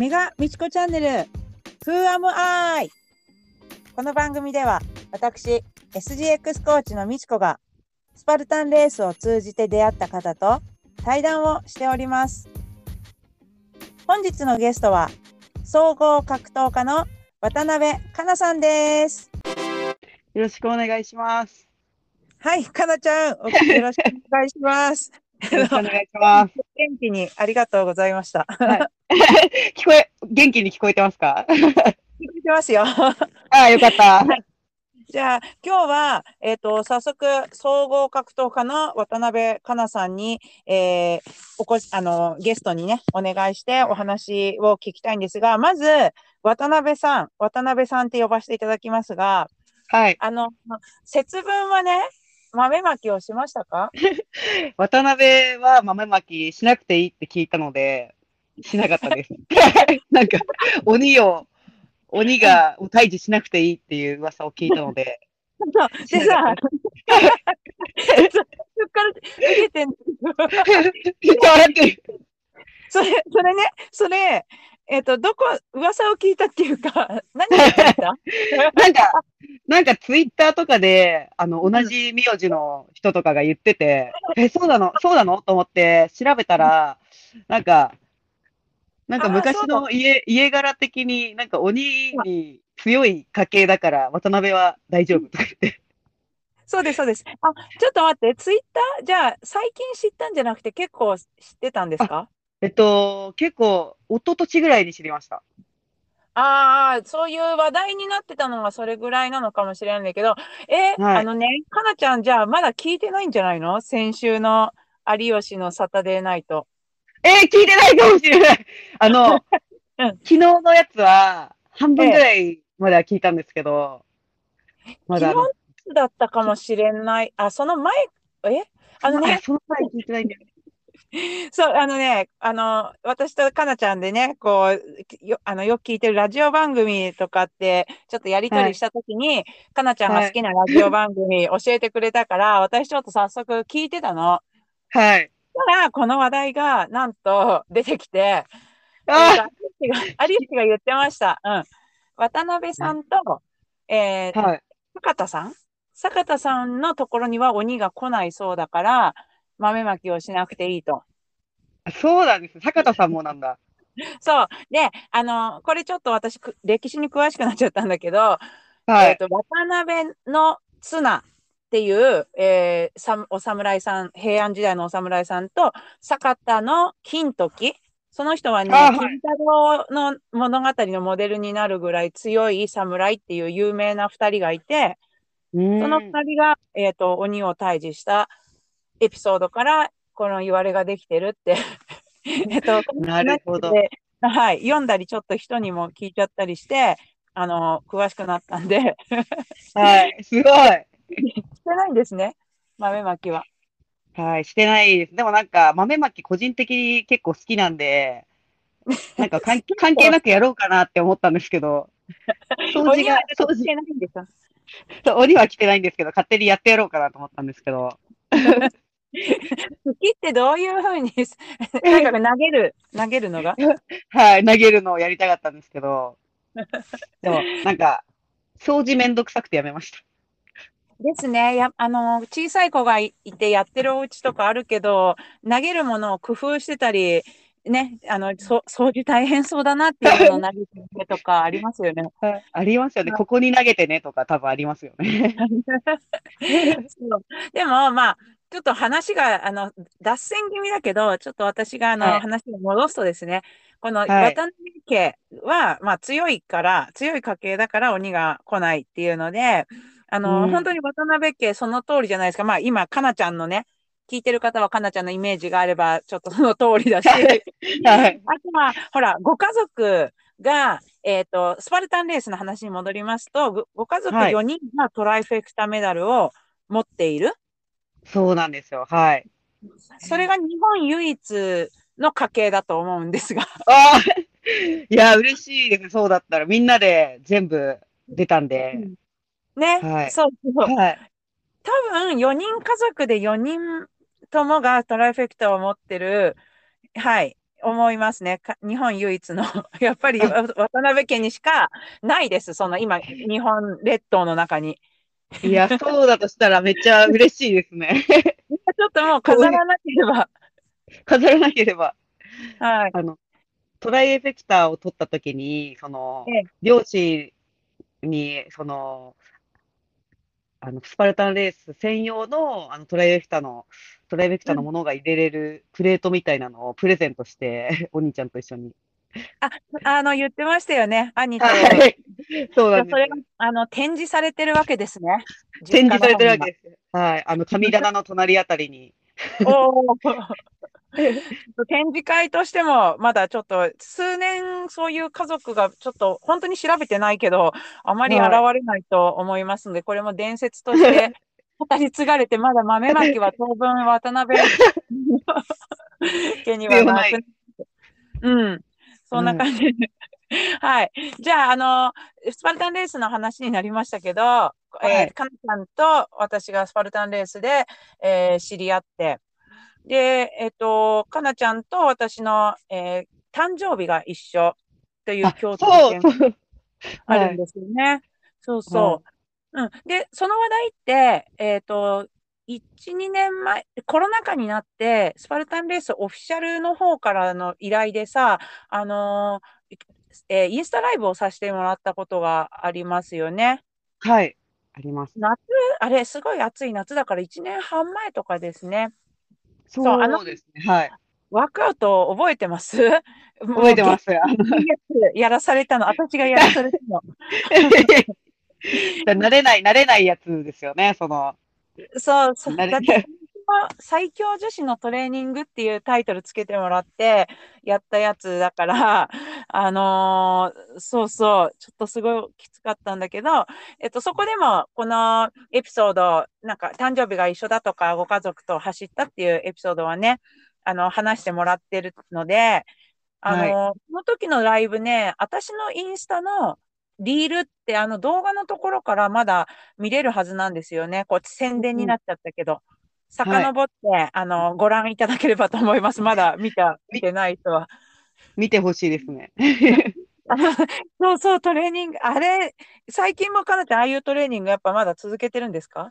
メガみちこチャンネル。Who am I? この番組では私 SGX コーチのみちこがスパルタンレースを通じて出会った方と対談をしております。本日のゲストは総合格闘家の渡辺かなさんです。よろしくお願いします。はいかなちゃん。およろしくお願いしますよろしくお願いします。元気にありがとうございました 聞こえ、元気に聞こえてますか？聞いてますよああ、よかった。じゃあ、今日は、えっ、と、早速、総合格闘家の渡辺かなさんに、えーおこし、あの、ゲストにね、お願いしてお話を聞きたいんですが、まず、渡辺さん、渡辺さんって呼ばせていただきますが、はい。あの、節分はね、豆まきをしましたか？渡辺は豆まきしなくていいって聞いたので、しなかったです。なんか、鬼を、鬼がを退治しなくていいっていう噂を聞いたので、そう。でさ、そっから受けてんのめっちゃ笑ってる。それ、それね、それ、えっ、と、どこ、噂を聞いたっていうか、何を聞いた？なんか、なんかツイッターとかで、あの、同じ名字の人とかが言ってて、え、そうなの？そうなの？と思って調べたら、なんか、なんか昔の家、家柄的に、なんか鬼に強い家系だから、渡辺は大丈夫とか言って。そうです、そうです。あ、ちょっと待って、ツイッターじゃあ、最近知ったんじゃなくて、結構知ってたんですか？えっと、結構、一昨年ぐらいに知りました。ああ、そういう話題になってたのがそれぐらいなのかもしれないんだけど、え、はいあのね、かなちゃん、じゃあ、まだ聞いてないんじゃないの？先週の有吉のサタデーナイト。えー聞いてないかもしれない。あの、うん昨日のやつは、半分ぐらいまでは聞いたんですけど、まだあの、昨日だったかもしれない。あ、その前、え？あのあね、その前聞いてないんだよね。そう、あのね、あの、私とかなちゃんでね、こう、よ、あの、よく聞いてるラジオ番組とかって、ちょっとやりとりしたときに、かなちゃんが好きなラジオ番組教えてくれたから、私ちょっと早速聞いてたの。はい。たら、この話題が、なんと出てきて、あ有吉が、有吉が言ってました。うん。渡辺さんと、えー、はい。坂田さん？坂田さんのところには鬼が来ないそうだから、豆まきをしなくていいと。そうなんです。坂田さんもなんだ。そう。で、あの、これちょっと私、く歴史に詳しくなっちゃったんだけど、はい。えっと、渡辺の綱っていう、えーさお侍さん、平安時代のお侍さんと、坂田の金時、その人はね、あはい金太郎の物語のモデルになるぐらい強い侍っていう有名な二人がいて、そその二人が、えっと、鬼を退治したエピソードから、この言われができてるって、えっと、なるほど。ではい、読んだりちょっと人にも聞いちゃったりして、あの、詳しくなったんで、はい。すごい。してないんですね、豆まきは。はい。してないです。でもなんか、豆まき個人的に結構好きなんで、なんか関関係なくやろうかなって思ったんですけど、掃除が掃除来てないんですよ。鬼は来てないんですけど、勝手にやってやろうかなと思ったんですけど、好きってどういうふうに、なんか投げる、投げるのが？はい。投げるのをやりたかったんですけど、でも、なんか、掃除めんどくさくてやめました。ですね。や、あの、小さい子がいいてやってるお家とかあるけど、投げるものを工夫してたり、ね、あの、そ、掃除大変そうだなっていうものを投げてるとかありますよね。はいありますよね。ここに投げてねとか多分ありますよね。でも、まあ、ちょっと話が、あの、脱線気味だけど、ちょっと私が、あの、はい話を戻すとですね、このはい渡辺家は、まあ、強いから、強い家系だから鬼が来ないっていうので、あの、うん本当に渡辺家その通りじゃないですか。まあ、今、かなちゃんのね、聞いてる方はかなちゃんのイメージがあれば、ちょっとその通りだし、はいはい。あとは、ほら、ご家族が、えっ、と、スパルタンレースの話に戻りますと、ごご家族はい4人がトライフェクタメダルを持っている。そうなんですよ。はい。それが日本唯一の家系だと思うんですが。ああ、いや、嬉しいです。そうだったら、みんなで全部出たんで。ね、はいそうそう。はい。多分4人家族で4人ともがトライフェクタを持ってる、はい、思いますね。か日本唯一の、やっぱりわ 渡辺家にしかないです。その今、日本列島の中に。いや、そうだとしたらめっちゃ嬉しいですね。ちょっともう飾らなければ。飾らなければ。はい。あの、トライエフェクターを取った時に、そのええ、両親に、その、あの、スパルタンレース専用の、あの、トライエフェクターの、トライエフェクターのものが入れれるプレートみたいなのをプレゼントして、お兄ちゃんと一緒に。あの、言ってましたよね。兄と。はい。そうなんじゃあそれがです。あの展示されてるわけですね。展示されてるわけでです。はい。あの、神棚の隣あたりに。す。おー展示会としても、まだちょっと数年そういう家族がちょっと本当に調べてないけど、あまり現はいれないと思いますので、これも伝説として語り継がれて、まだ豆まきは当分渡辺家にはなくうん、そんな感じで。はい。じゃあ、あの、スパルタンレースの話になりましたけど、いえーかなちゃんと私がスパルタンレースで、えー知り合って、で、えっ、と、かなちゃんと私の、えー誕生日が一緒というあ、共通点。あるんですよね。そうそう。うん。で、その話題って、えっ、と、1、2年前、コロナ禍になって、スパルタンレースオフィシャルの方からの依頼でさ、あのーえーインスタライブをさせてもらったことがありますよね。はい。あります。夏、あれ、すごい暑い夏だから1年半前とかですね。そうあのですね。はい。ワークアウト覚えてます？覚えてます。やらされたの、私がやらされたの。慣れない、慣れないやつですよね。その、そう、そだって、最強女子のトレーニングっていうタイトルつけてもらってやったやつだから、あのーそうそう、ちょっとすごいきつかったんだけど、えっと、そこでもこのエピソード、なんか誕生日が一緒だとか、ご家族と走ったっていうエピソードはね、あの、話してもらってるので、あのーその時のライブね、私のインスタのリールってあの動画のところからまだ見れるはずなんですよね。こう宣伝になっちゃったけど。遡って、あの、ご覧いただければと思います。まだ見た、見てない人は。見てほしいですね。そうそう、トレーニング、あれ、最近もかなてああいうトレーニングやっぱまだ続けてるんですか？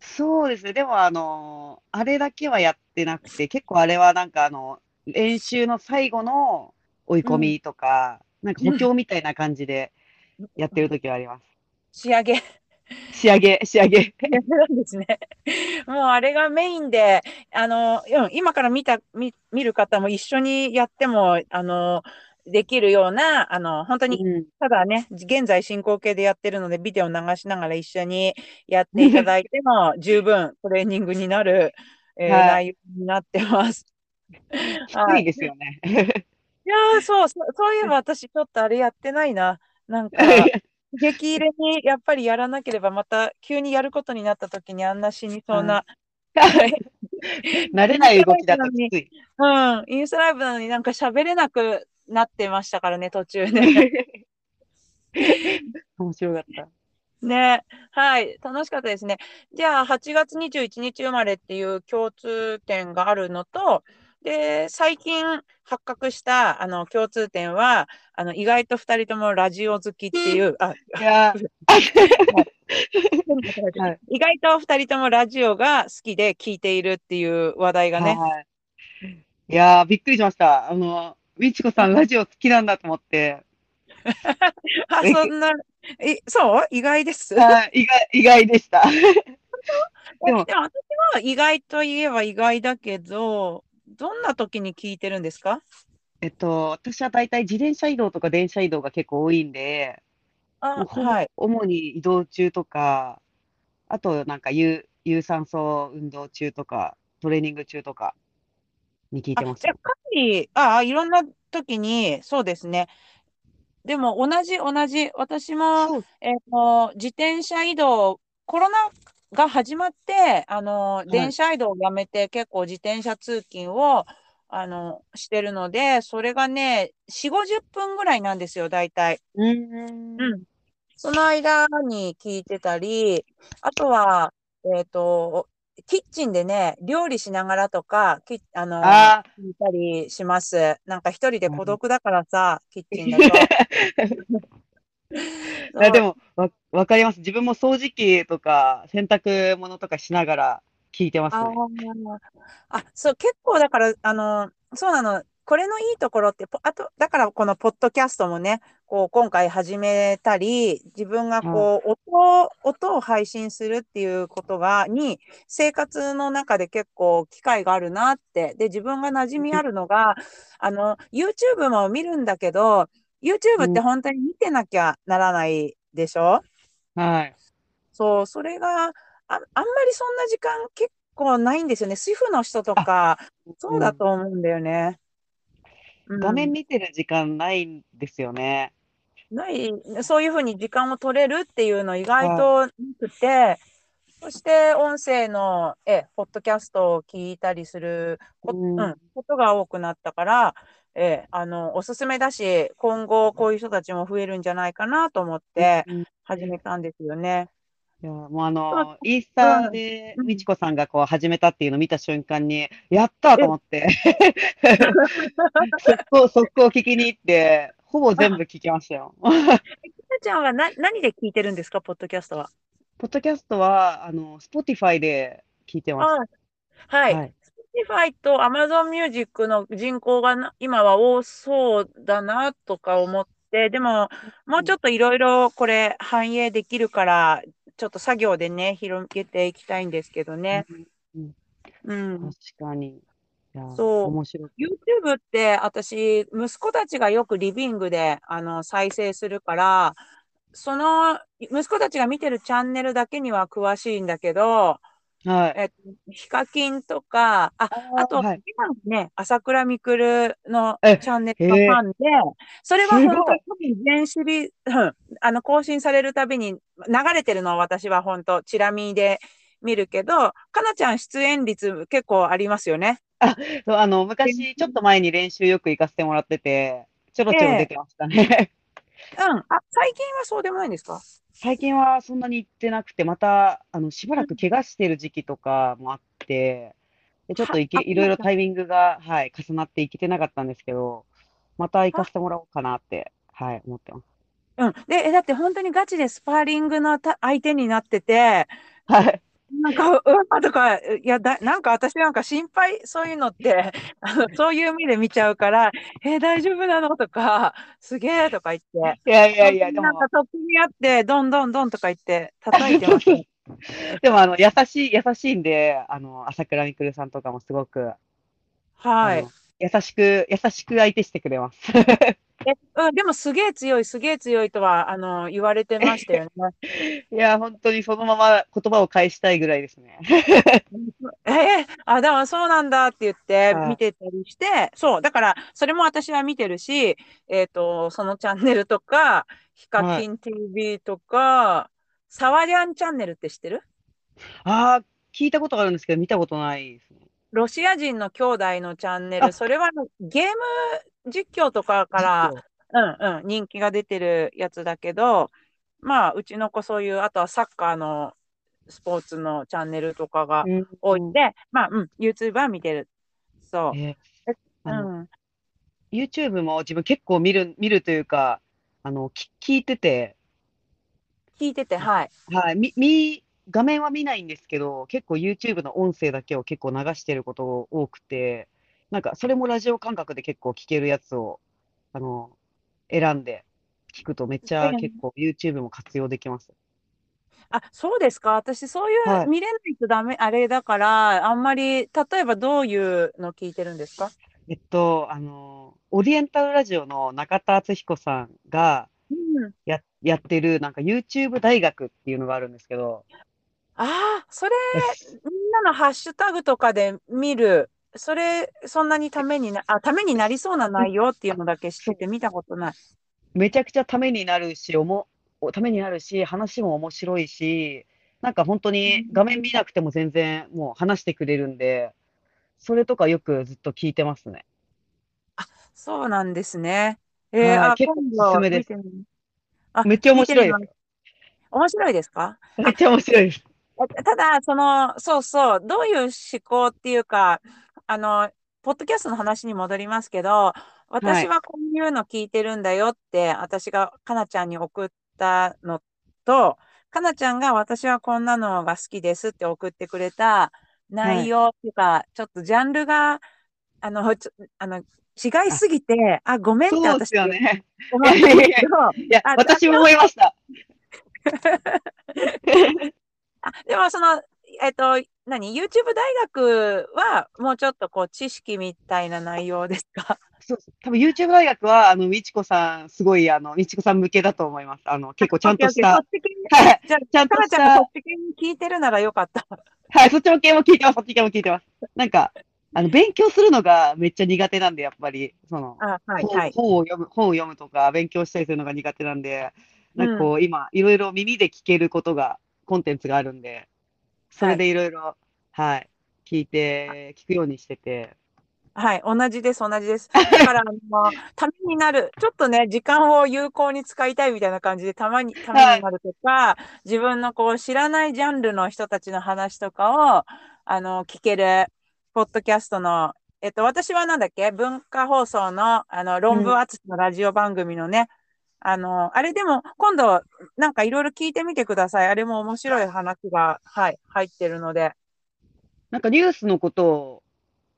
そうですね。でも、あの、あれだけはやってなくて、結構あれはなんか、あの、練習の最後の追い込みとか、なんか補強みたいな感じでやってる時はあります。仕上げ。仕上げ、仕上げ。な んですね。もうあれがメインで、あの、うん今から見た、見、見る方も一緒にやっても、あの、できるような、あの、本当にうんただね、現在進行形でやってるので、ビデオ流しながら一緒にやっていただいても 十分トレーニングになる、えーはい内容になってます。低いですよね。いやーそう、そそういえば私ちょっとあれやってないな。なんか、激入れにやっぱりやらなければ、また急にやることになった時にあんな死にそうな。慣れない動きだときつい。うん、インスタライブなのになんか喋れなくなってましたからね、途中ね。面白かった。ね、はい、楽しかったですね。じゃあ、8月21日生まれっていう共通点があるのと、で、最近発覚したあの共通点は、あの意外と2人ともラジオ好きっていう、意外と2人ともラジオが好きで聞いているっていう話題がね、はい。いやー、びっくりしました。あの、みちこさん、ラジオ好きなんだと思って、あ、そんな、え、そう？意外です？はい意外、意外でした。でもでも私は意外といえば意外だけど、どんな時に聞いてるんですか？えっと、私は大体自転車移動とか電車移動が結構多いんで、もあ、はい。主に移動中とか、あとなんか有、有酸素運動中とか、トレーニング中とかに聞いあ、てますじゃ。あ、かなり、あ、いろんな時に、そうですね。でも、同じ、同じ。私も、そうえっと、自転車移動、コロナが始まって、あの、い電車移動をやめて、結構自転車通勤を、あの、してるので、それがね、4、50分ぐらいなんですよ、大体。うーん。うん。その間に聞いてたり、あとは、えっと、キッチンでね、料理しながらとか、きあの、あ聞いたりします。なんか一人で孤独だからさ、キッチンだと。あ、いやでも、わ、わかります。自分も掃除機とか洗濯物とかしながら聞いてますあね。ーあ、そう、結構だから、あの、そうなの。これのいいところって、ポあと、だからこのポッドキャストもね、こう、今回始めたり、自分がこう、音、音を配信するっていうことが、に、生活の中で結構機会があるなって。で、自分が馴染みあるのが、あの、YouTube も見るんだけど、YouTube って本当に見てなきゃならないでしょ？はい。そう、それがあ、あんまりそんな時間結構ないんですよね。主婦の人とか、そうだと思うんだよね。うん画面見てる時間ないんですよね。ない、そういうふうに時間を取れるっていうの意外となくて、そして音声の、え、ポッドキャストを聞いたりするこ、ううんん、ことが多くなったから、え、あの、おすすめだし、今後こういう人たちも増えるんじゃないかなと思ってうん始めたんですよね。いや、もうあの、インスタでうんみちこさんがこう始めたっていうのを見た瞬間に、やったと思って、速攻、速攻聞きに行って、ほぼ全部聞きましたよ。ひなちゃんはな、何で聞いてるんですか、ポッドキャストは。ポッドキャストは、あの、Spotify で聞いてます。あはい。はい。Spotify と Amazon Music の人口がな今は多そうだなとか思って、でも、もうちょっといろいろこれ反映できるから、ちょっと作業でね、広げていきたいんですけどね。うん。確かに。そう面白い。YouTube って私、息子たちがよくリビングであの再生するから、その息子たちが見てるチャンネルだけには詳しいんだけど、はい。えっと、ヒカキンとか、あ、あと、はい。今のね、朝倉未来のえチャンネルのファンで、それは本当に全シリーズ、うんあの、更新されるたびに流れてるのは私は本当、チラ見で見るけど、かなちゃん出演率結構ありますよね。そう、あの、昔、ちょっと前に練習よく行かせてもらってて、ちょろちょろ出てましたね。うん。あ、最近はそうでもないんですか？最近はそんなに行ってなくて、また、あの、しばらく怪我してる時期とかもあって、でちょっといけ、はあいろいろタイミングが、はい、重なって行けてなかったんですけど、また行かせてもらおうかなって、はい、思ってます。うん。で、えだって本当にガチでスパーリングのた相手になってて、はい。なんか、うわとか、いや、だ、なんか私なんか心配、そういうのって、あの、そういう目で見ちゃうから、えー大丈夫なのとか、すげえとか言って、いやいやいや、でもなん、かトップにあって、どんどんどんとか言って、叩いてます。でも、あの、優しい、優しいんで、あの、朝倉未来さんとかもすごく、はい。優しく、優しく相手してくれます。え、うん、でもすげえ強い、すげえ強いとは、あの、言われてましたよね。いや、本当にそのまま言葉を返したいぐらいですね。えーあ、だからそうなんだって言ってはい見てたりして、そう、だからそれも私は見てるし、えっと、そのチャンネルとか、ヒカキン TV とか、サワリャンチャンネルって知ってる？ああ、聞いたことがあるんですけど、見たことないですね。ロシア人の兄弟のチャンネあル、それはゲーム実況とかから、うんうん、人気が出てるやつだけど、まあ、うちの子そういう、あとはサッカーのスポーツのチャンネルとかがうん多いんで、まあ、うん、YouTube は見てる。そう。えーうん。YouTube も自分結構見る、見るというか、あの、き聞いてて、聞いてて、はい。はい、み、み、画面は見ないんですけど、結構 YouTube の音声だけを結構流してること多くて、なんかそれもラジオ感覚で結構聞けるやつを、あの、選んで聞くとめっちゃええ結構 YouTube も活用できます。あ、そうですか。私、そういはいう見れないとダメ、あれだから、あんまり、例えばどういうの聞いてるんですか？えっと、あの、オリエンタルラジオの中田敦彦さんがうん。や、やってるなんか YouTube 大学っていうのがあるんですけど、ああ、それ、みんなのハッシュタグとかで見る。それ、そんなにためにな、あ、ためになりそうな内容っていうのだけ知ってて見たことない。めちゃくちゃためになるし、おも、おためになるし、話も面白いし、なんか本当に画面見なくても全然もう話してくれるんで、それとかよくずっと聞いてますね。そうなんですね。えー、あ、はい結構おすすめですあ、めっちゃ面白い面白いですか？す。めっちゃ面白いです。ただ、その、そうそう、どういう思考っていうか、あの、ポッドキャストの話に戻りますけど、私はこういうの聞いてるんだよって、私がかなちゃんに送ったのと、かなちゃんが私はこんなのが好きですって送ってくれた内容っていうか、ちょっとジャンルが、あの、ちょあの、違いすぎて、あ、ごめんってそうです私よね。いやあ、私も思いました。あでもその、えっと、何 ?YouTube 大学はもうちょっとこう知識みたいな内容ですか？そう多分 YouTube 大学は、あの、みちこさん、すごい、あの、みちこさん向けだと思います。あの、結構ちゃんとしたはい、じゃあ、ちゃんとしかなちゃんがそたっ、ち系に聞いてるならよかった。はい、そっちの系も聞いてます、そっち系も聞いてます。なんか、あの、勉強するのがめっちゃ苦手なんで、やっぱり、その、あ、はい、本はい。本を読む、本を読むとか、勉強したりするのが苦手なんで、なんかこう、今、いろいろ耳で聞けることが、コンテンツがあるんで、それでいろいろ、はい、聞いて、聞くようにしてて、はい、同じです、同じです。だから、あの、ためになる、ちょっとね、時間を有効に使いたいみたいな感じで、たまに、ためになるとか、自分のこう、知らないジャンルの人たちの話とかを、あの、聞ける、ポッドキャストの、えっと、私はなんだっけ文化放送の、あの、論文厚のラジオ番組のね、あの、あれでも、今度、なんかいろいろ聞いてみてください。あれも面白い話が、はい、入ってるので。なんかニュースのことを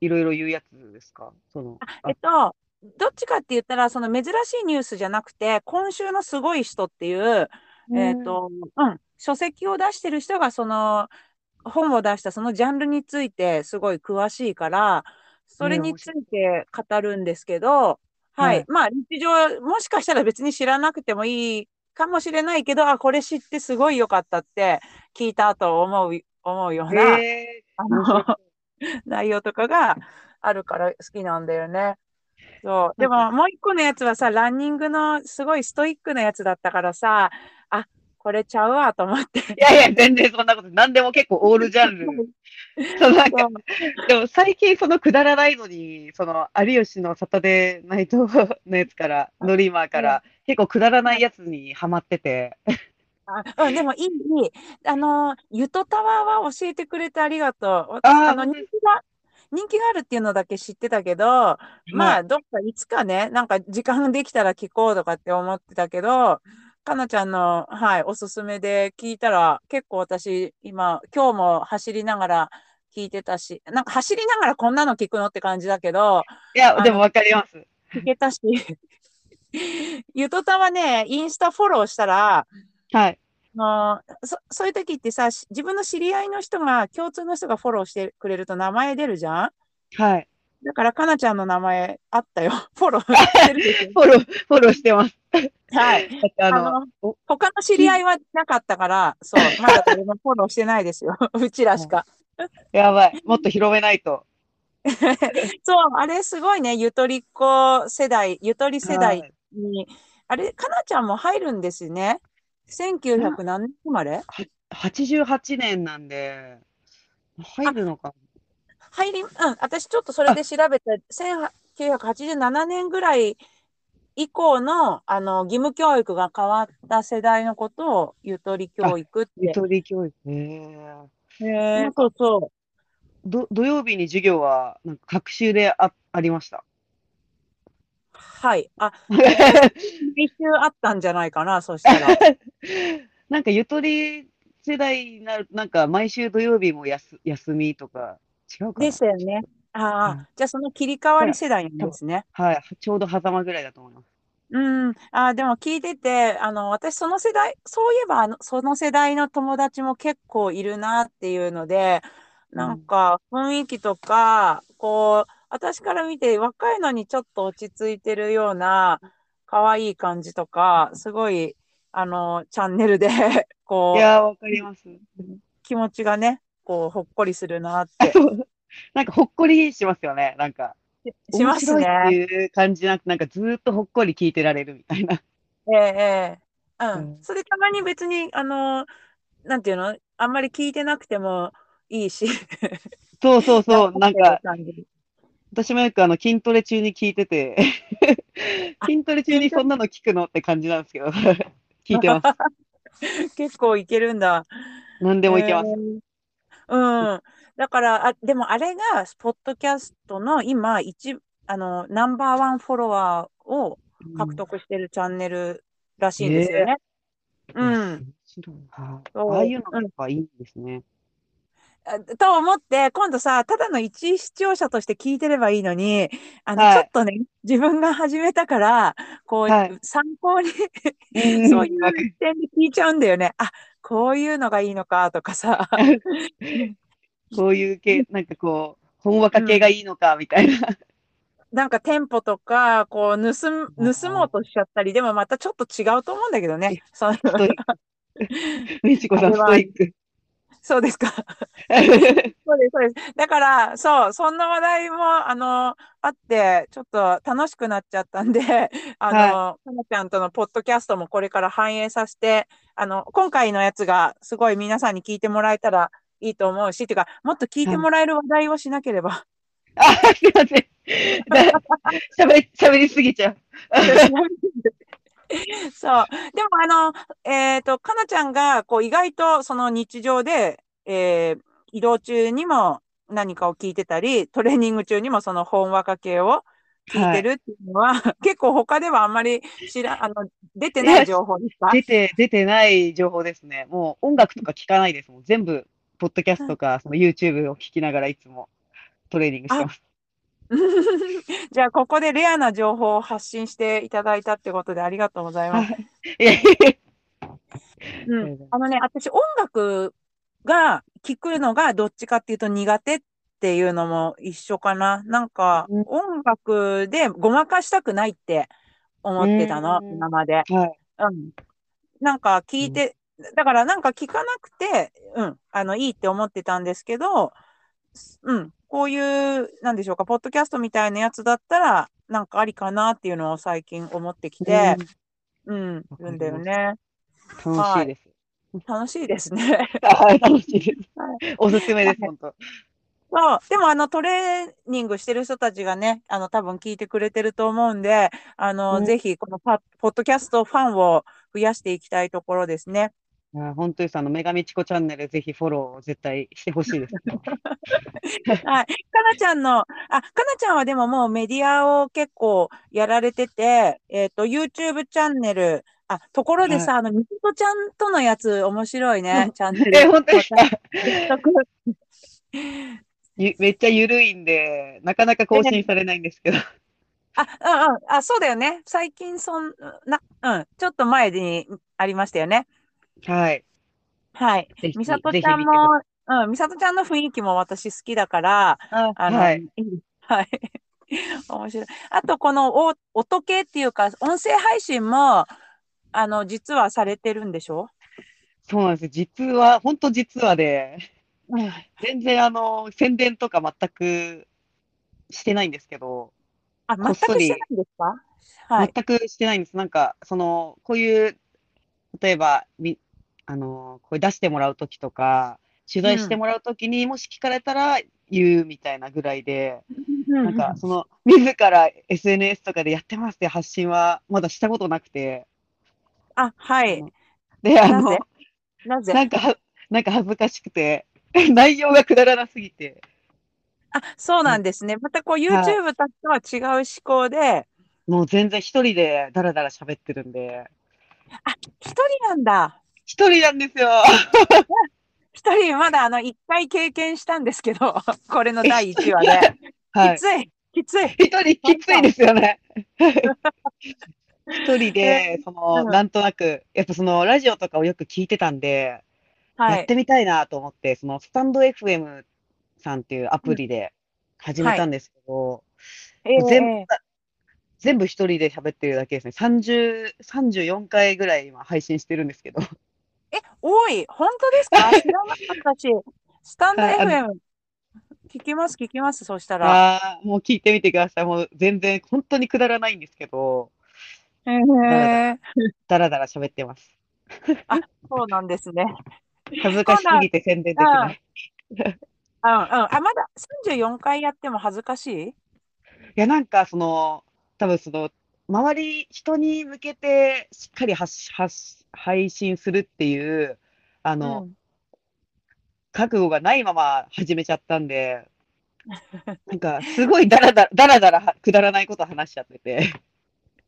いろいろ言うやつですか？その、えっと、どっちかって言ったら、その珍しいニュースじゃなくて、今週のすごい人っていう、えっと、うん、書籍を出してる人が、その、本を出したそのジャンルについてすごい詳しいから、それについて語るんですけど、ははいい。まあ、日常、もしかしたら別に知らなくてもいいかもしれないけど、あ、これ知ってすごい良かったって聞いた後思う、思うような、へあの、内容とかがあるから好きなんだよね。そう。でももう一個のやつはさ、ランニングのすごいストイックなやつだったからさ、あ、これちゃうわと思って。いやいや、全然そんなこと、何でも結構オールジャンル。そのなんか、でも最近そのくだらないのに、その有吉のサタデーナイト のやつから、ノリマーから、結構くだらないやつにハマってて、あうん、でもいい、いい。あの、ゆとたわは教えてくれてありがとう。あの、人気が、人気があるっていうのだけ知ってたけど、まあ、どっかいつかね、なんか時間できたら聞こうとかって思ってたけど、かなちゃんの、はい、おすすめで聞いたら、結構私、今、今日も走りながら聞いてたし、なんか走りながらこんなの聞くのって感じだけど、いや、のでもわかります。聞けたし、ゆとたはね、インスタフォローしたら、はい。あのそそういう時ってさ、し自分の知り合いの人が、共通の人がフォローしてくれると名前出るじゃん？はい。だから、かなちゃんの名前あったよ。フォローしてるフォロー、フォローしてます。ょ。はい。だってああの、の、他の知り合いはなかったから、そう、まだ誰もフォローしてないですよ。うちらしか。やばい。もっと広めないと。そう、あれすごいね。ゆとりっ子世代、ゆとり世は代いに、あれ、かなちゃんも入るんですよね。1900何年生まれ？88年なんで、入るのか入り、うん、私ちょっとそれで調べて、1987年ぐらい以降の、あの、義務教育が変わった世代のことを、ゆとり教育って。ゆとり教育。へえ。へーそうそど土曜日に授業は、なんか学習であありました？う。はい。あ、一周あったんじゃないかな、そしたら。なんかゆとり世代になる、なんか毎週土曜日もやす休みとか、違うかなでしたよね。ああ、うんじゃあその切り替わり世代なんですね。はい、ちょうど狭間ぐらいだと思います。うん。ああ、でも聞いてて、あの、私その世代、そういえば、あの、その世代の友達も結構いるなっていうので、なんか雰囲気とか、こう、私から見て若いのにちょっと落ち着いてるような可愛い感じとか、すごい、あの、チャンネルで、こ、いうやー、わかります。気持ちがね、こう、ほっこりするなって なんかほっこりしますよね。なんか、します面白いってね。いう感じじゃなくて、なんかずーっとほっこり聞いてられるみたいな。ええ、ええ。ううんん。それたまに別に、あの、なんていうの、あんまり聞いてなくてもいいし。そうそうそう、なんか、私もよくあの筋トレ中に聞いてて、筋トレ中にそんなの聞くのって感じなんですけど、聞いてます。結構いけるんだ。何でもいけます。えーうん。だから、あ、でもあれが、ポッドキャストの今、一、あの、ナンバーワンフォロワーを獲得してるチャンネルらしいんですよね。ううん。いやん。面白いなそうああいうのやっぱいいんですね。あと思って、今度さ、ただの一視聴者として聞いてればいいのに、あの、はいちょっとね、自分が始めたから、こう、はい参考に、うん そういう視点で聞いちゃうんだよね。あ、こういうのがいいのかとかさ。こういう系、なんかこう、ほんわか系がいいのか、みたいな。なんか店舗とか、こう、盗盗もうとしちゃったり、でもまたちょっと違うと思うんだけどね。そうストイック。みちこさん、ストイック。そうですか。そうです、そうです。だから、そう、そんな話題も、あの、あって、ちょっと楽しくなっちゃったんで、あの、かなちゃんとのポッドキャストもこれから反映させて、あの、今回のやつがすごい皆さんに聞いてもらえたらいいと思うし、ていうか、もっと聞いてもらえる話題をしなければ。あ、すいません。喋りすぎちゃう。そう。でも、あの、えっと、かなちゃんが、こう、意外と、その日常で、えー移動中にも何かを聞いてたり、トレーニング中にもそのほんわか系を聞いてるっていうのは、結構他ではあんまり知ら、あの、出てない情報ですか？出て、出てない情報ですね。もう音楽とか聞かないですもん。全部、ポッドキャストとか、その YouTube を聞きながらいつもトレーニングしてます。じゃあ、ここでレアな情報を発信していただいたってことでありがとうございます。あのね、私、音楽が聴くのがどっちかっていうと苦手っていうのも一緒かな。なんか、うん音楽でごまかしたくないって思ってたの、うん今まで。はい。うん。なんか聞いて、だからなんか聞かなくて、うん、あの、いいって思ってたんですけど、うん、こういう、なんでしょうか、ポッドキャストみたいなやつだったら、なんかありかなっていうのを最近思ってきて、うん、わかりまするんだよね。うん楽しいです。楽しいですね。はい、楽しいですは。おすすめです、本当。そう。でも、あの、トレーニングしてる人たちがね、あの、多分聞いてくれてると思うんで、あの、うんぜひ、このパポッドキャストファンを増やしていきたいところですね。あ本当です。あの、メガミチコチャンネル、ぜひフォロー絶対してほしいです。はい。かなちゃんの、あ、かなちゃんはでももうメディアを結構やられてて、えっと、YouTube チャンネル、あ、ところでさ、あの、みきこちゃんとのやつ面白いね、チャンネル。え、本当ですかあ、ゆめっちゃ緩いんで、なかなか更新されないんですけど。うんうん。あ、そうだよね。最近、そんな、うん。ちょっと前にありましたよね。はい。はい。ぜひ、みさとぜひ見てくちゃんもだ、うん、みさとちゃんの雰囲気も私好きだから。あの、はい。はい。面白い。あと、このお音系っていうか、音声配信も、あの、実はされてるんでしょ？そうなんです。実は、本当実はで、うん。全然あの、宣伝とか全くしてないんですけど、あ、全くしてないんですか？はい。全くしてないんです。なんか、その、こういう、例えば、み、あの、これ出してもらうときとか、取材してもらうときにもし聞かれたら言うみたいなぐらいで、なんか、その、自ら SNS とかでやってますって発信はまだしたことなくて、あ、はい。で、あの、なぜなんかは、なんか恥ずかしくて、内容がくだらなすぎて、あ、そうなんですね。またこう YouTube たちとは違う思考で、もう全然一人でダラダラ喋ってるんで、あ、一人なんだ。一人なんですよ。一人まだあの一回経験したんですけど、これの第一話で。はいき。つい、きつい。一人きついですよね。一人で、その、うんなんとなく、やっぱその、ラジオとかをよく聞いてたんで、はいやっ。てみたいなと思って、その、スタンド FM さんっていうアプリで始めたんですけど、ええ全部ええ、全部一人で喋ってるだけですね。30、34回ぐらい今配信してるんですけど。え、多い。本当ですか？知らなかったし、スタンド FM、聞きます、聞きます、そしたら。ああ、もう聞いてみてください。もう全然、本当にくだらないんですけど、へえ、だらだら喋ってます。そうなんですね。恥ずかしすぎて宣伝できない。うんうん。あ、まだ34回やっても恥ずかしい？いや、なんか、その、多分その、周り、人に向けてしっかり発し発し配信するっていう、あの、うん覚悟がないまま始めちゃったんで、なんかすごいだらだら、だらだらくだらないこと話しちゃってて、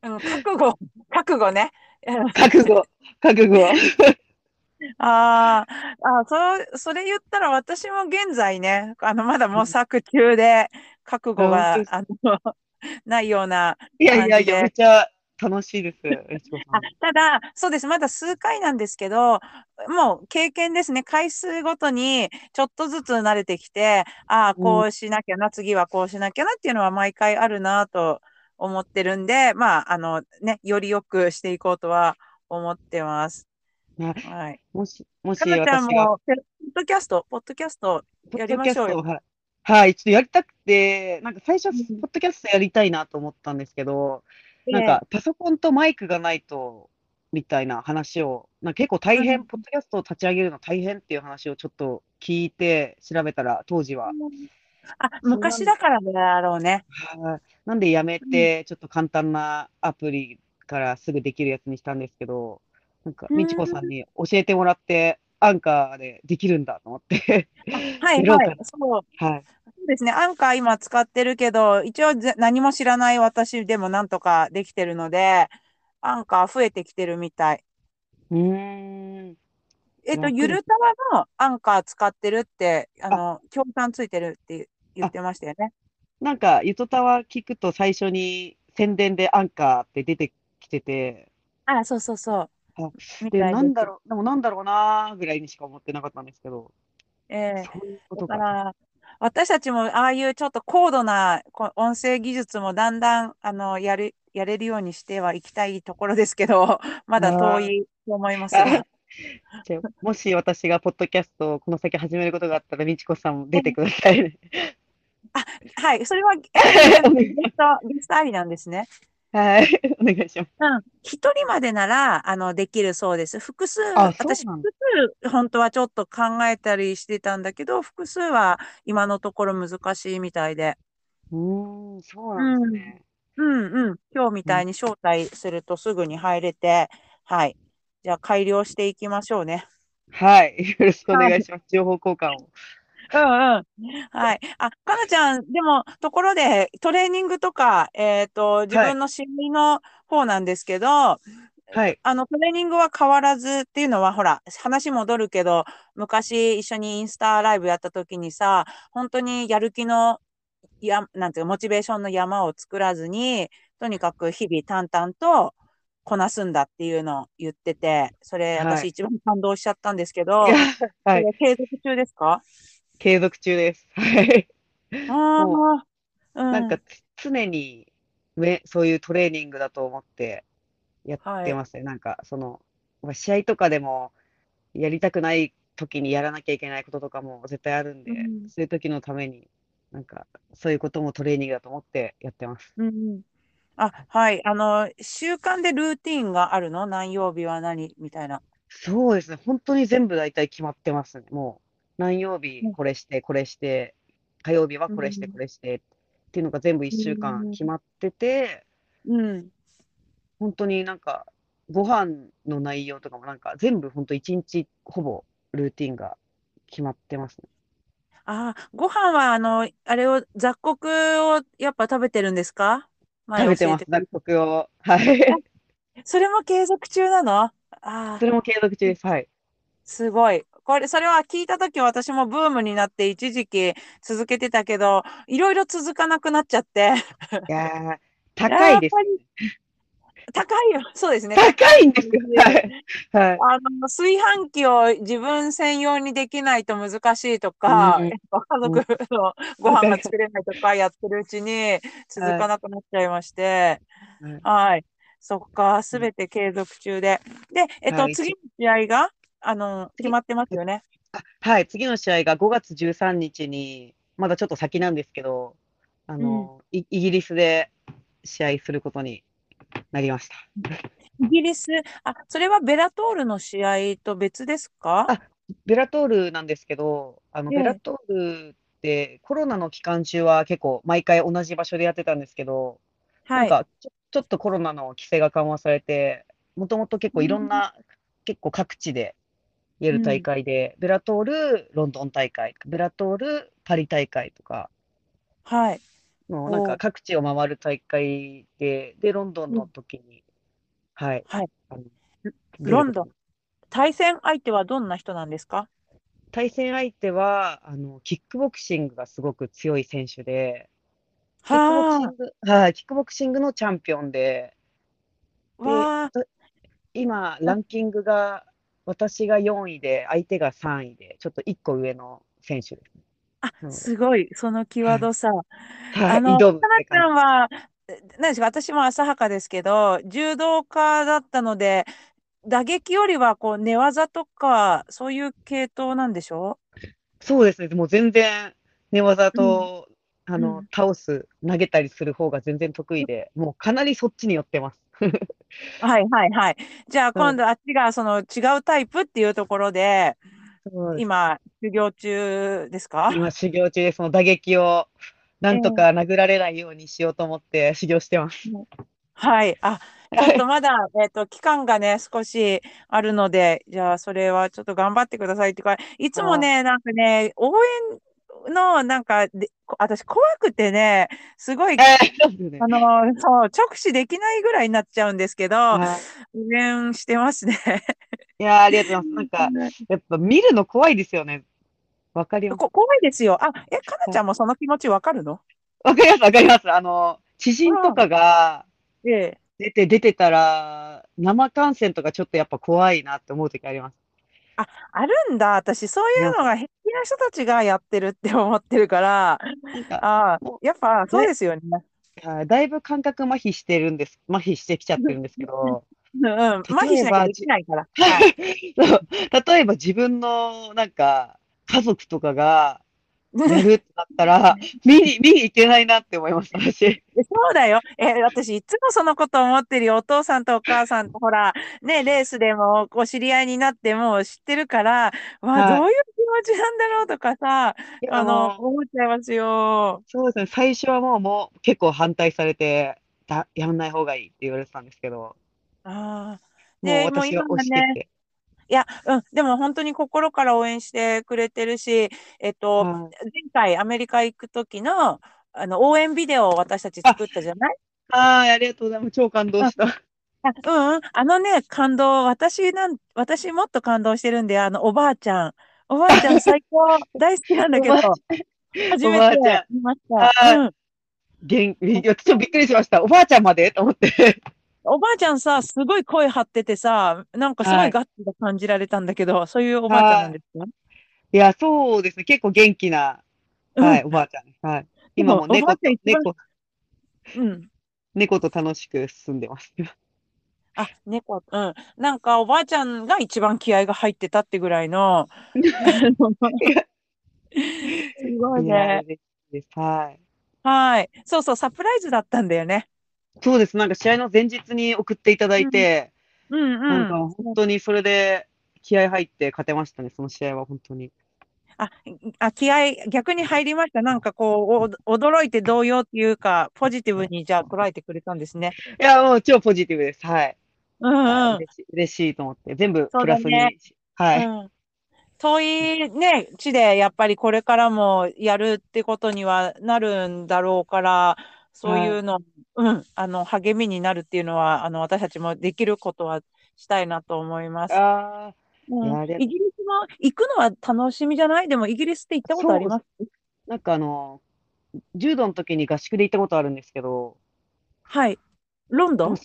うん、覚悟、覚悟ね。うん覚悟、覚悟。あーあ、そう、それ言ったら私も現在ね、あの、まだ模索中で、覚悟が、あの、ないようないやいやいや、めっちゃ楽しいです。ただ、そうです。まだ数回なんですけど、もう経験ですね。回数ごとにちょっとずつ慣れてきて、ああ、こうしなきゃな、次はこうしなきゃなっていうのは毎回あるなと思ってるんで、まあ、あのね、より良くしていこうとは思ってます。なはい。もし、もしかなちゃん私が、も、ポッドキャスト、ポッドキャストやりましょうよ。はい、はい、ちょっとやりたくて、なんか最初、うんポッドキャストやりたいなと思ったんですけど、なんええかパソコンとマイクがないと、みたいな話を、な結構大う変、んポッドキャストを立ち上げるの大変っていう話をちょっと聞いて調べたら、当時は。あ、昔だからだろうね。はいなんでやめて、ちょっと簡単なアプリからすぐできるやつにしたんですけど、なんか、うんみちこさんに教えてもらって、アンカーでできるんだと思って、はいはい。そう。はい。そうですね。アンカー今使ってるけど、一応ぜ何も知らない私でもなんとかできてるので、アンカー増えてきてるみたい。うーん。えっと、楽ゆるたわのアンカー使ってるって、あの、協賛ついてるって言ってましたよね。なんか、ゆとたわ聞くと最初に宣伝でアンカーって出てきてて、あ、そうそうそう。あで、なんだ。ろう、でもなんだろうなーぐらいにしか思ってなかったんですけど、ええそういうことか。だから、私たちもああいうちょっと高度なこ音声技術もだんだんあのやる、やれるようにしてはいきたいところですけど、まだ遠いと思いますが。あ じゃあもし私がポッドキャストをこの先始めることがあったら、みちこさんも出てくださいね。はい、それは、えーゲスト、ゲストありなんですね。はい、お願いします。うん。一人までなら、あの、できるそうです。複数、私、複数、本当はちょっと考えたりしてたんだけど、複数は今のところ難しいみたいで。うーん、そうなんですね。うんうん。今日みたいに招待するとすぐに入れて、はい。じゃあ改良していきましょうね。はい、よろしくお願いします。情報交換を。うんうん。はい。あ、かなちゃん、でも、ところで、トレーニングとか、えっと、自分の知りの方なんですけど、はい、あの、トレーニングは変わらずっていうのは、ほら、話戻るけど、昔一緒にインスタライブやった時にさ、本当にやる気の、や、なんていうか、モチベーションの山を作らずに、とにかく日々淡々とこなすんだっていうのを言ってて、それはい。私一番感動しちゃったんですけど、はい、れ継続中ですか？継続中です。はい。あもあ、うん。なんかつ常にめそういうトレーニングだと思ってやってますね。なんかそのまあ試合とかでもやりたくない時にやらなきゃいけないこととかも絶対あるんで、うんそういう時のためになんかそういうこともトレーニングだと思ってやってます。うんうん。あ、はい。あの、習慣でルーティンがあるの？何曜日は何？みたいな。そうですね。本当に全部大体決まってますね。もう何曜日うんこれしてこれして火曜日はこれしてうんこれしてっていうのが全部1週間決まってて、うん。本当になんかご飯の内容とかもなんか全部本当一日ほぼルーティンが決まってますね。ああ、ご飯は、あの、あれを、雑穀をやっぱ食べてるんですか？前食べてます、雑穀を。はい。それも継続中なの？ああそ、れも継続中です。はい。すごい。これ、それは聞いたとき私もブームになって一時期続けてたけど、いろいろ続かなくなっちゃって。いやー、高いです高いよ。そうですね。高いんですよ。はい。はい。あの、炊飯器を自分専用にできないと難しいとか、うん家族のご飯が作れないとかやってるうちに続かなくなっちゃいまして、はいはい。そっか、すべて継続中で。で、えっと、はい次の試合が、あの、決まってますよね。あはい、次の試合が5月13日に、まだちょっと先なんですけど、あの、イイギリスで試合することになりました。イギリス、あ、それはベラトールの試合と別ですか？あベラトールなんですけど、あのええ。ベラトールってコロナの期間中は結構毎回同じ場所でやってたんですけど、はい。なんかちょ、ちょっとコロナの規制が緩和されて、もともと結構いろんな、結構各地で言える大会で、ベラトールロンドン大会、ベラトールパリ大会とか、はい。もうなんおか各地を回る大会で、で、ロンドンの時に、はい。はい。あのロンドン。対戦相手はどんな人なんですか？対戦相手は、あの、キックボクシングがすごく強い選手で、キックボクシはング、はい、キックボクシングのチャンピオンで、あ、わあ、今、ランキングが、私が4位で、相手が3位で、ちょっと1個上の選手ですね。あ、うんすごい、その際どさ。はい、あの、挑むかなちんは、え何ですか、私も浅はかですけど、柔道家だったので、打撃よりはこう寝技とか、そういう系統なんでしょ？じ。そうですね、もう全然、寝技うん、と、あうの、ん。倒す、投げたりする方が全然得意で、もうかなりそっちに寄ってます。はいはいはい。じゃあはい、今度あっちがその違うタイプっていうところで、そうです。今、修行中ですか？今、修行中で、その打撃を、なえんとか殴られないようにしようと思って修行してます。えはい。あ、ちょっとまだ、えっと、期間がね、少しあるので、じゃあ、それはちょっと頑張ってくださいっていうか、いつもあね、なんかね、応援の、なんかで、こ私、怖くてね、すごい、えー。あの、そう、直視できないぐらいになっちゃうんですけど、はい。応援してますね。いやー、ありがとうございます。なんか、やっぱ見るの怖いですよね。わかります？こ怖いですよ。あ、え、かなちゃんもその気持ちわかるの？わかります、わかります。あの、知人とかがええ。出て、出てたら、生観戦とかちょっとやっぱ怖いなって思う時あります。あ、あるんだ。私、そういうのが平気な人たちがやってるって思ってるから、あやっぱそうですよね。う、はいだいぶ感覚麻痺してるんです。麻痺してきちゃってるんですけど、うんうん、麻痺しなきゃできないから。ははい。そう例えば自分のなんか家族とかがやるってなったら、見に、見に行けないなって思います、私。そうだよ。えー私、いつもそのこと思ってるよ。お父さんとお母さんと、ほら、ね、レースでも、お知り合いになってもう知ってるから、わあ、はいどういう気持ちなんだろうとかさ、あの、思っちゃいますよ。そうですね、最初はもう、もう結構反対されて、だ、やんない方がいいって言われてたんですけど、ああ。もうで、もう今はね、いや、うん、でも本当に心から応援してくれてるし、えっと、はい。前回アメリカ行く時の、あの、応援ビデオを私たち作ったじゃない？はい、ありがとうございます。超感動した。あ、うんうん、あのね、感動、私なん、私もっと感動してるんで、あの、おばあちゃん。おばあちゃん最高、大好きなんだけど、初めて見ました。はいうん。元気、私もびっくりしました。おばあちゃんまで？と思って。おばあちゃんさ、すごい声張っててさ、なんかすごはいいガッツが感じられたんだけど、そういうおばあちゃんなんですかいや、そうですね。結構元気な、うんはい、おばあちゃん。はい。今も猫と、猫、うん。猫と楽しく進んでます。あ、猫、うん。なんかおばあちゃんが一番気合が入ってたってぐらいの、すごいね。い。はい。はい。そうそう、サプライズだったんだよね。そうです。なんか試合の前日に送っていただいて、うんなんかうん。本当にそれで気合入って勝てましたね、その試合は本当に。あ、あ、気合逆に入りました。なんかこう、お驚いて動揺っていうか、ポジティブにじゃあ捉えてくれたんですね。いや、もう超ポジティブです。はい。うんうん。嬉しい、嬉しいと思って、全部プラスに。だねはい。うん。遠いね、地でやっぱりこれからもやるってことにはなるんだろうから、そういうの、うん、あの、励みになるっていうのは、あの、私たちもできることはしたいなと思います。ああ、うん。イギリスも行くのは楽しみじゃない？でもイギリスって行ったことあります？なんかあの、柔道の時に合宿で行ったことあるんですけど、はい。ロンドン？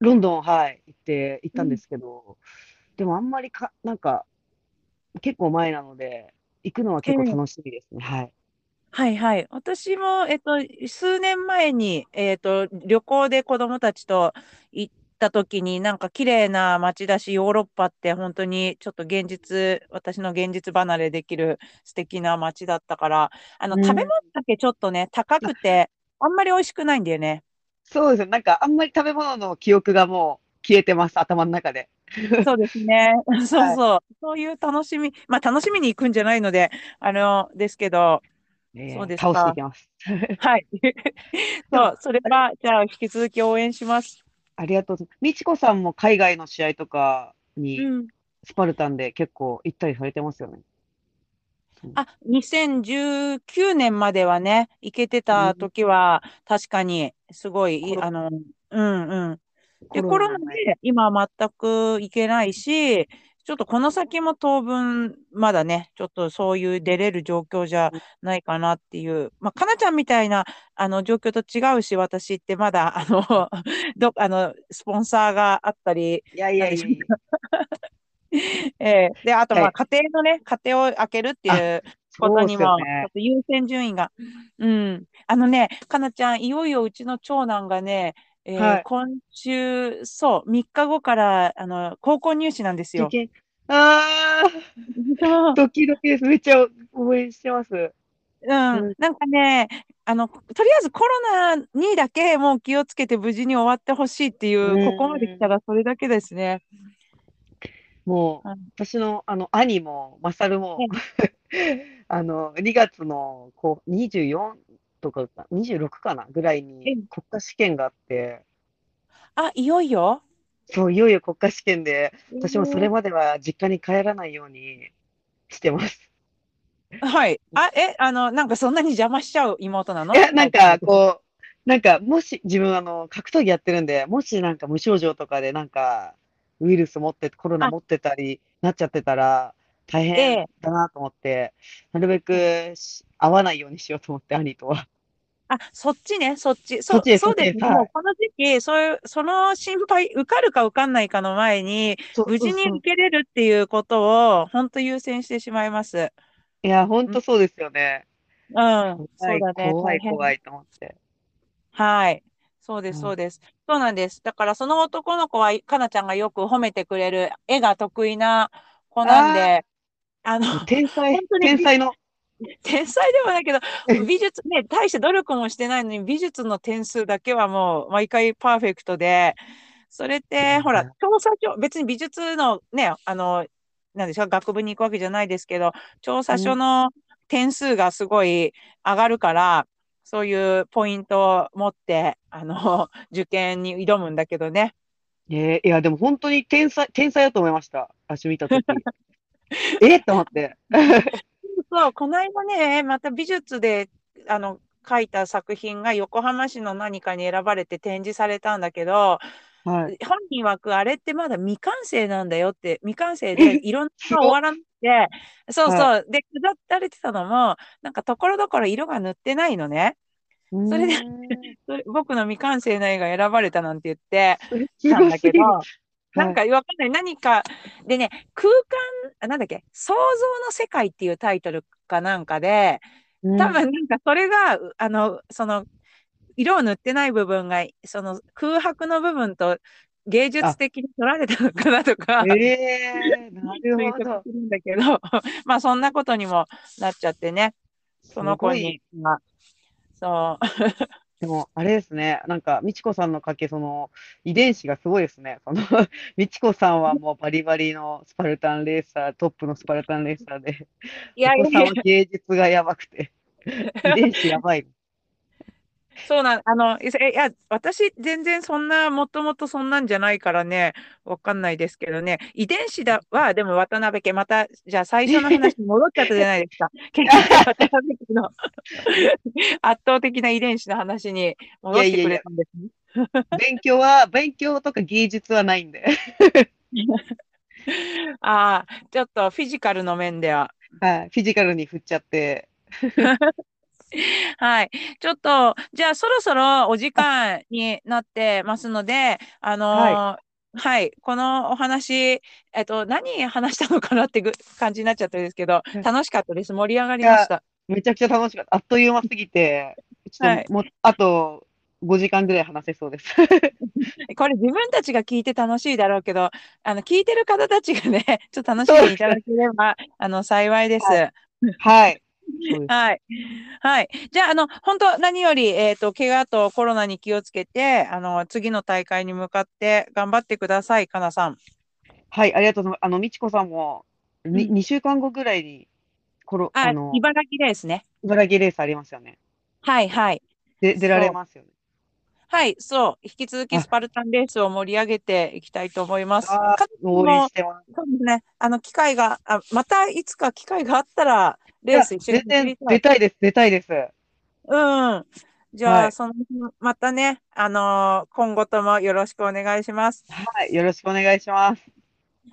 ロンドン、はい、行って、行ったんですけど、でもあんまりか、なんか、結構前なので、行くのは結構楽しみですね。はい。はいはい。私も、えっと、数年前に、えっと、旅行で子供たちと行った時に、なんか綺麗な街だし、ヨーロッパって本当にちょっと現実、私の現実離れできる素敵な街だったから、あの、うん食べ物だけちょっとね、高くて、あんまり美味しくないんだよね。そうですね。なんかあんまり食べ物の記憶がもう消えてます、頭の中で。そうですね。そうそう。そういう楽しみ、まあ楽しみに行くんじゃないので、あの、ですけど、えーそうですか倒していきます。はい。そう、それは、じゃあ引き続き応援します。ありがとうございます。みちこさんも海外の試合とかにうん。スパルタンで結構行ったりされてますよね。あ、2019年まではね、行けてた時は、確かに、すごい、いコロあの、うんうん。で、ココロナで今は全く行けないし、ちょっとこの先も当分、まだね、ちょっとそういう出れる状況じゃないかなっていう、まあ、かなちゃんみたいなあの状況と違うし、私ってまだ、あの、ど、あの、スポンサーがあったり、いやいやいや。えーで、あと、まあ、はい家庭のね、家庭を開けるっていうことにも、優先順位が。うん。あのね、かなちゃん、いよいようちの長男がね、えーはい。今週、そう、3日後から、あの、高校入試なんですよ。ああ、ドキドキです。めっちゃ応援してます。うん。うん。なんかね、あの、とりあえずコロナにだけもう気をつけて無事に終わってほしいっていう、うん。ここまで来たらそれだけですね。もううん、私の、あの、兄も、マサルも、あの、2月の、こう、24とかか、26かなぐらいえ。に国家試験があって、あ、いよいよ？そう、いよいよ国家試験で、私もそれえまでは実家に帰らないようにしてます。ーはい。あ、え、あの、なんかそんなに邪魔しちゃう？妹なの？いや、なんか、こう、なんか、もし、自分、あの、格闘技やってるんで、もしなんか無症状とかで、なんか、ウイルス持って、コロナあ。持ってたり、なっちゃってたら、大え変え。だなと思って、なるべくし会わないようにしようと思って、兄とは。あ、そっちね、そっち。そそっちですそうですね。そっちですはいもうこの時期、そういう、その心配、受かるか受かんないかの前に、無事に受けれるっていうことを、本当優先してしまいます。いや、ほんとそうですよね。うん、そうだね。怖い。怖いと思って。はい。そうです、うんそうです。そうなんです。だから、その男の子は、かなちゃんがよく褒めてくれる絵が得意な子なんで、あの、天才天才の、天才ではないけど、美術ね、大して努力もしてないのに、美術の点数だけはもう毎回パーフェクトで、それって、ほら、調査書、別に美術のね、あの、なんでしょう、学部に行くわけじゃないですけど、調査書の点数がすごい上がるから、そういうポイントを持って、あの、受験に挑むんだけどね。えーいや、でも本当に天才、天才だと思いました。足見たとき。えっと思って。そう、この間ね、また美術で、あの、書いた作品が横浜市の何かに選ばれて展示されたんだけど、はい。本人曰くあれってまだ未完成なんだよって、未完成え？で色のすごっ終わらなくて、そうそう、はで、下ったれてたのも、なんかところどころ色が塗ってないのね。それで 僕の未完成な絵が選ばれたなんて言ってすたん。だけど、なんかわかんない。何か、でね、空間、あなんだっけ、想像の世界っていうタイトルかなんかで、うん。多分なんかそれが、うあの、その、色を塗ってない部分が、その空白の部分と芸術的に取られたのかなとか、ええなる推ほど。測。するんだけど、まあそんなことにもなっちゃってね、その子に、まあ、そう、でも、あれですね。なんか、みちこさんの家系、その、遺伝子がすごいですね。その、みちこさんはもうバリバリのスパルタンレーサー、トップのスパルタンレーサーで、いやいやいやお子さんは芸術がやばくて、遺伝子やばい。そうなん、あの、いやいや、私、全然そんな、もともとそんなんじゃないからね、わかんないですけどね、遺伝子だは、でも渡辺家、また、じゃあ最初の話に戻っちゃったじゃないですか。結局、渡辺家の 圧倒的な遺伝子の話に戻ってくれたんですね。勉強は、勉強とか芸術はないんで。ああ、ちょっとフィジカルの面では。はい。フィジカルに振っちゃって。はい。ちょっと、じゃあそろそろお時間になってますので、あのーはい、このお話、えっと、何話したのかなってぐ感じになっちゃったんですけどうん、楽しかったです。盛り上がりました。めちゃくちゃ楽しかった。あっという間すぎて、ちょっはいともう、あと5時間ぐらい話せそうです。これ自分たちが聞いて楽しいだろうけど、あの、聞いてる方たちがね、ちょっと楽しんでいただければ、あの、幸いです。ははい。はい。はい。じゃあ、あの、本当何より、えっと、怪我とコロナに気をつけて、あの、次の大会に向かって頑張ってください、かなさん。はい、ありがとうございます。あの、みちこさんも、にうん2週間後ぐらいに、この、あ、あの、茨城ですね。茨城レースありますよね。はい、はい。で、出られますよね。はい、そう、引き続きあスパルタンレースを盛り上げていきたいと思います。応援してます。そうですね、あの、機会が、あ、またいつか機会があったら、レース一緒に出たいです、出たいです。うん。じゃあ、はいその、またね、あのー今後ともよろしくお願いします。はい、よろしくお願いします。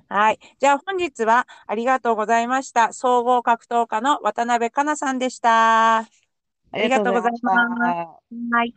はい。じゃあ、本日はありがとうございました。総合格闘家の渡辺香奈さんでした。ありがとうございます。はい。